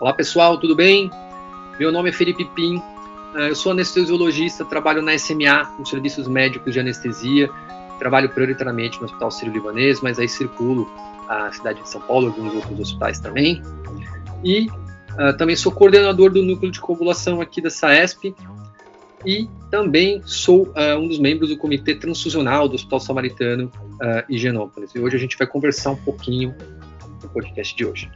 Olá pessoal, tudo bem? Meu nome é Felipe Pim, eh, eu sou anestesiologista, trabalho na SMA, nos serviços médicos de anestesia, trabalho prioritariamente no Hospital Sírio-Libanês, mas aí circulo a cidade de São Paulo e alguns outros hospitais também. E uh, também sou coordenador do núcleo de coagulação aqui da SAESP e também sou uh, um dos membros do Comitê Transfusional do Hospital Samaritano uh, Higienópolis. E hoje a gente vai conversar um pouquinho no podcast de hoje.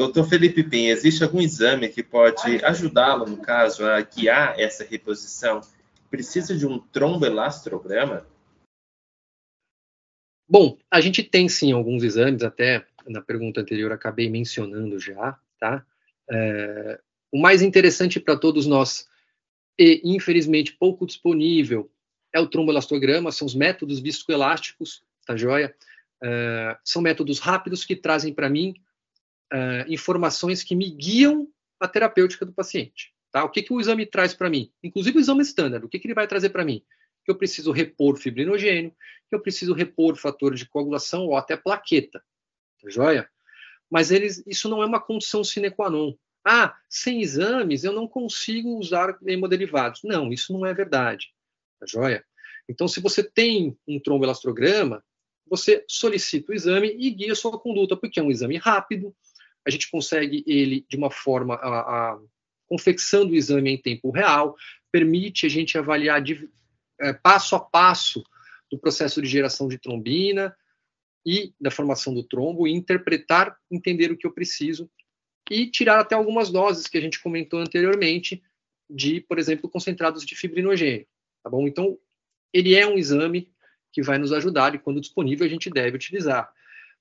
Doutor Felipe Pim, existe algum exame que pode ajudá-lo, no caso, a guiar essa reposição? Precisa de um tromboelastrograma? Bom, a gente tem sim alguns exames, até na pergunta anterior acabei mencionando já, tá? É, o mais interessante para todos nós, e infelizmente pouco disponível, é o tromboelastograma, são os métodos viscoelásticos, tá joia? É, são métodos rápidos que trazem para mim uh, informações que me guiam a terapêutica do paciente. Tá? O que, que o exame traz para mim? Inclusive o exame standard, o que, que ele vai trazer para mim? Que eu preciso repor fibrinogênio, que eu preciso repor fator de coagulação ou até plaqueta. Tá joia? Mas eles, isso não é uma condição sine qua non. Ah, sem exames eu não consigo usar hemoderivados. Não, isso não é verdade. Tá joia? Então, se você tem um tromboelastrograma, você solicita o exame e guia a sua conduta, porque é um exame rápido, a gente consegue ele de uma forma, a, a, confecçando o exame em tempo real, permite a gente avaliar de, é, passo a passo do processo de geração de trombina e da formação do trombo, e interpretar, entender o que eu preciso e tirar até algumas doses que a gente comentou anteriormente de, por exemplo, concentrados de fibrinogênio, tá bom? Então, ele é um exame que vai nos ajudar e quando disponível a gente deve utilizar.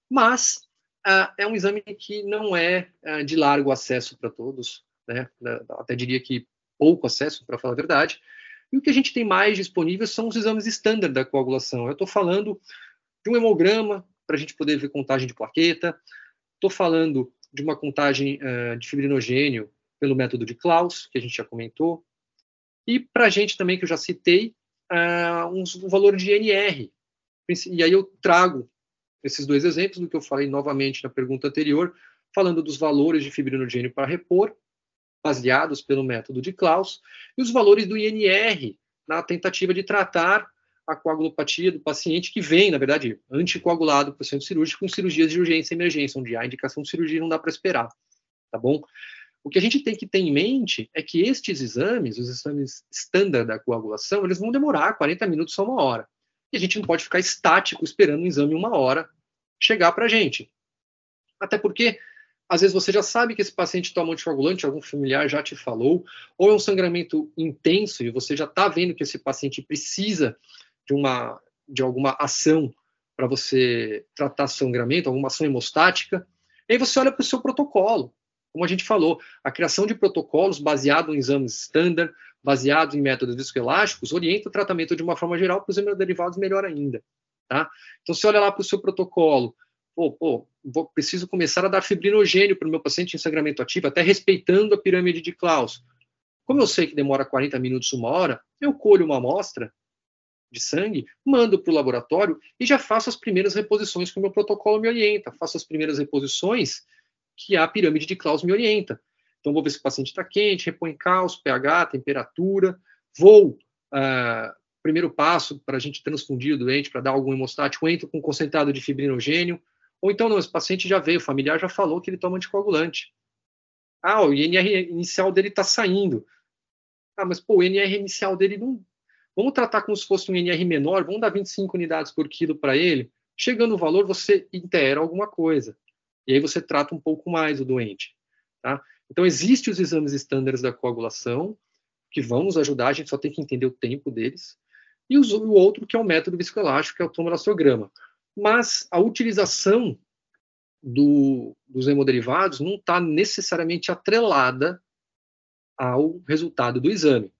Mas ah, é um exame que não é ah, de largo acesso para todos, né? até diria que pouco acesso, para falar a verdade. E o que a gente tem mais disponível são os exames estándar da coagulação. Eu estou falando de um hemograma, para a gente poder ver contagem de plaqueta, estou falando de uma contagem uh, de fibrinogênio pelo método de Klaus, que a gente já comentou, e para a gente também, que eu já citei, uh, um, um valor de NR. E aí eu trago esses dois exemplos do que eu falei novamente na pergunta anterior, falando dos valores de fibrinogênio para repor, baseados pelo método de Klaus, e os valores do INR na tentativa de tratar a coagulopatia do paciente que vem, na verdade, anticoagulado para o centro cirúrgico com cirurgias de urgência e emergência, onde a indicação de cirurgia não dá para esperar, tá bom? O que a gente tem que ter em mente é que estes exames, os exames estándar da coagulação, eles vão demorar 40 minutos a uma hora. E a gente não pode ficar estático esperando um exame uma hora chegar para a gente. Até porque, às vezes, você já sabe que esse paciente toma anticoagulante, algum familiar já te falou, ou é um sangramento intenso e você já está vendo que esse paciente precisa de, uma, de alguma ação para você tratar sangramento, alguma ação hemostática. E aí você olha para o seu protocolo. Como a gente falou, a criação de protocolos baseado em exames standard, baseados em métodos viscoelásticos, orienta o tratamento de uma forma geral para os hemoderivados melhor ainda. Tá? Então, você olha lá para o seu protocolo, pô, pô, vou, preciso começar a dar fibrinogênio para o meu paciente em sangramento ativo, até respeitando a pirâmide de Klaus. Como eu sei que demora 40 minutos, uma hora, eu colho uma amostra de sangue, mando para o laboratório e já faço as primeiras reposições que o meu protocolo me orienta, faço as primeiras reposições que a pirâmide de Klaus me orienta. Então, vou ver se o paciente está quente, repõe cálcio, pH, temperatura. Vou, uh, primeiro passo para a gente transfundir o doente, para dar algum hemostático, entro com concentrado de fibrinogênio. Ou então, não, esse paciente já veio, o familiar já falou que ele toma anticoagulante. Ah, o INR inicial dele está saindo. Ah, mas pô, o INR inicial dele não. Vamos tratar como se fosse um INR menor, vamos dar 25 unidades por quilo para ele. Chegando o valor, você intera alguma coisa. E aí você trata um pouco mais o doente. Tá? Então, existem os exames estándares da coagulação, que vão nos ajudar, a gente só tem que entender o tempo deles, e o outro que é o método viscoelástico, que é o tomografograma. Mas a utilização do, dos hemoderivados não está necessariamente atrelada ao resultado do exame.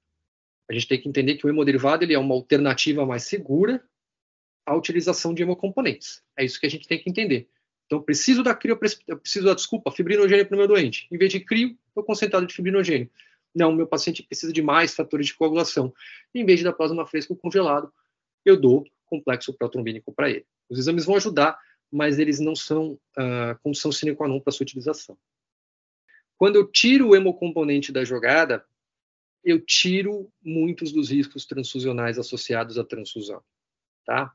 A gente tem que entender que o hemoderivado ele é uma alternativa mais segura à utilização de hemocomponentes. É isso que a gente tem que entender. Então, preciso da crio, eu preciso da, desculpa, fibrinogênio para o meu doente. Em vez de crio, estou concentrado de fibrinogênio. Não, meu paciente precisa de mais fatores de coagulação. Em vez de dar plasma fresco congelado, eu dou complexo protrombínico para ele. Os exames vão ajudar mas eles não são uh, condição sine qua non para sua utilização. Quando eu tiro o hemocomponente da jogada, eu tiro muitos dos riscos transfusionais associados à transfusão, tá?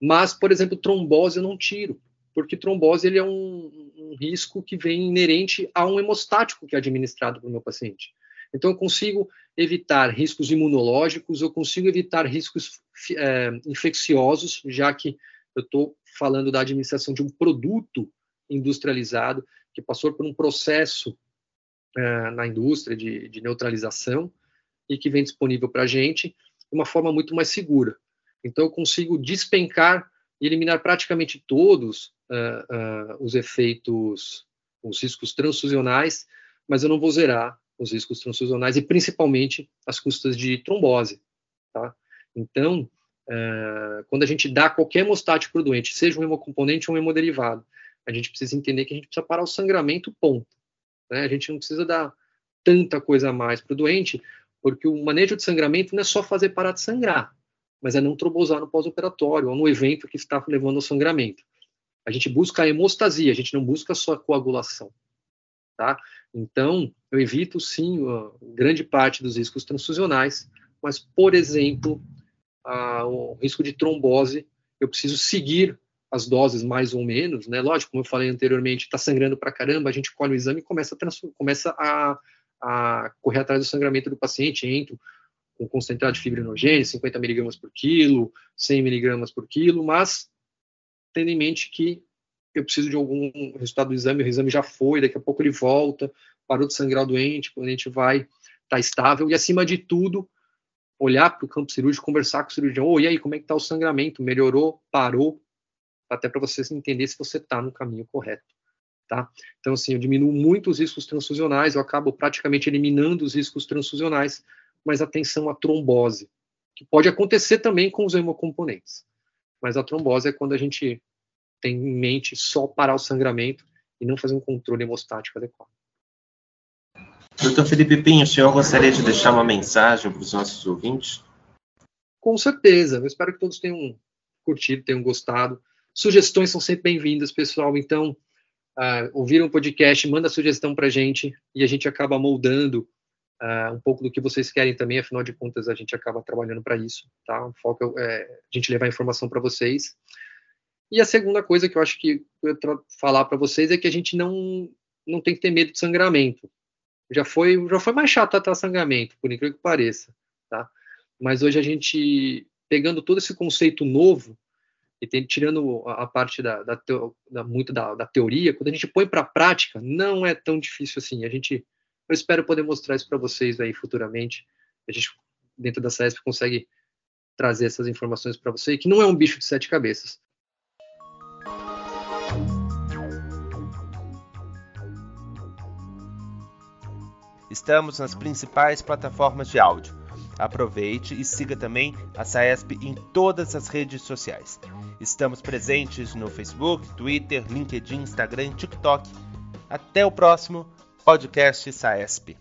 Mas, por exemplo, trombose eu não tiro, porque trombose ele é um, um risco que vem inerente a um hemostático que é administrado para o meu paciente. Então, eu consigo evitar riscos imunológicos, eu consigo evitar riscos é, infecciosos, já que eu estou falando da administração de um produto industrializado que passou por um processo é, na indústria de, de, neutralização e que vem disponível para a gente de uma forma muito mais segura. Então, eu consigo despencar e eliminar praticamente todos uh, uh, os efeitos, os riscos transfusionais, mas eu não vou zerar os riscos transfusionais e principalmente as custas de trombose. Tá? Então, uh, quando a gente dá qualquer hemostático para o doente, seja um hemocomponente ou um hemoderivado, a gente precisa entender que a gente precisa parar o sangramento, ponto. Né? A gente não precisa dar tanta coisa a mais para o doente, porque o manejo de sangramento não é só fazer parar de sangrar mas é não trombosar no pós-operatório ou no evento que está levando ao sangramento. A gente busca a hemostasia, a gente não busca só a coagulação, tá? Então, eu evito sim grande parte dos riscos transfusionais, mas, por exemplo, o risco de trombose, eu preciso seguir as doses mais ou menos, né? Lógico, como eu falei anteriormente, está sangrando para caramba, a gente colhe o exame e começa a, começa a, a correr atrás do sangramento do paciente, entro com concentrado de fibrinogênio, 50 miligramas por quilo, 100 miligramas por quilo, mas tendo em mente que eu preciso de algum resultado do exame, o exame já foi, daqui a pouco ele volta, parou de sangrar o doente, quando a gente vai estar tá estável, e acima de tudo, olhar para o campo cirúrgico, conversar com o cirurgião, oh, e aí, como é que está o sangramento? Melhorou? Parou? Até para você entender se você está no caminho correto. Tá? Então, assim, eu diminuo muito os riscos transfusionais, eu acabo praticamente eliminando os riscos transfusionais, mas atenção à trombose, que pode acontecer também com os hemocomponentes. Mas a trombose é quando a gente tem em mente só parar o sangramento e não fazer um controle hemostático adequado. Doutor Felipe Pinho, o senhor gostaria de deixar uma mensagem para os nossos ouvintes? Com certeza. Eu espero que todos tenham curtido, tenham gostado. Sugestões são sempre bem-vindas, pessoal. Então, uh, ouviram o podcast, manda sugestão para a gente e a gente acaba moldando uh, um pouco do que vocês querem também, afinal de contas a gente acaba trabalhando para isso, tá? O foco é, é a gente levar informação para vocês. E a segunda coisa que eu acho que eu falar para vocês é que a gente não não tem que ter medo de sangramento. Já foi já foi mais chato tratar sangramento, por incrível que pareça, tá? Mas hoje a gente pegando todo esse conceito novo e tem, tirando a, a parte da, da, teo, da muito da, da, teoria, quando a gente põe para a prática, não é tão difícil assim. A gente eu espero poder mostrar isso para vocês aí futuramente. A gente, dentro da CESP, consegue trazer essas informações para você, que não é um bicho de sete cabeças. Estamos nas principais plataformas de áudio. Aproveite e siga também a SAESP em todas as redes sociais. Estamos presentes no Facebook, Twitter, LinkedIn, Instagram, TikTok. Até o próximo podcast SAESP.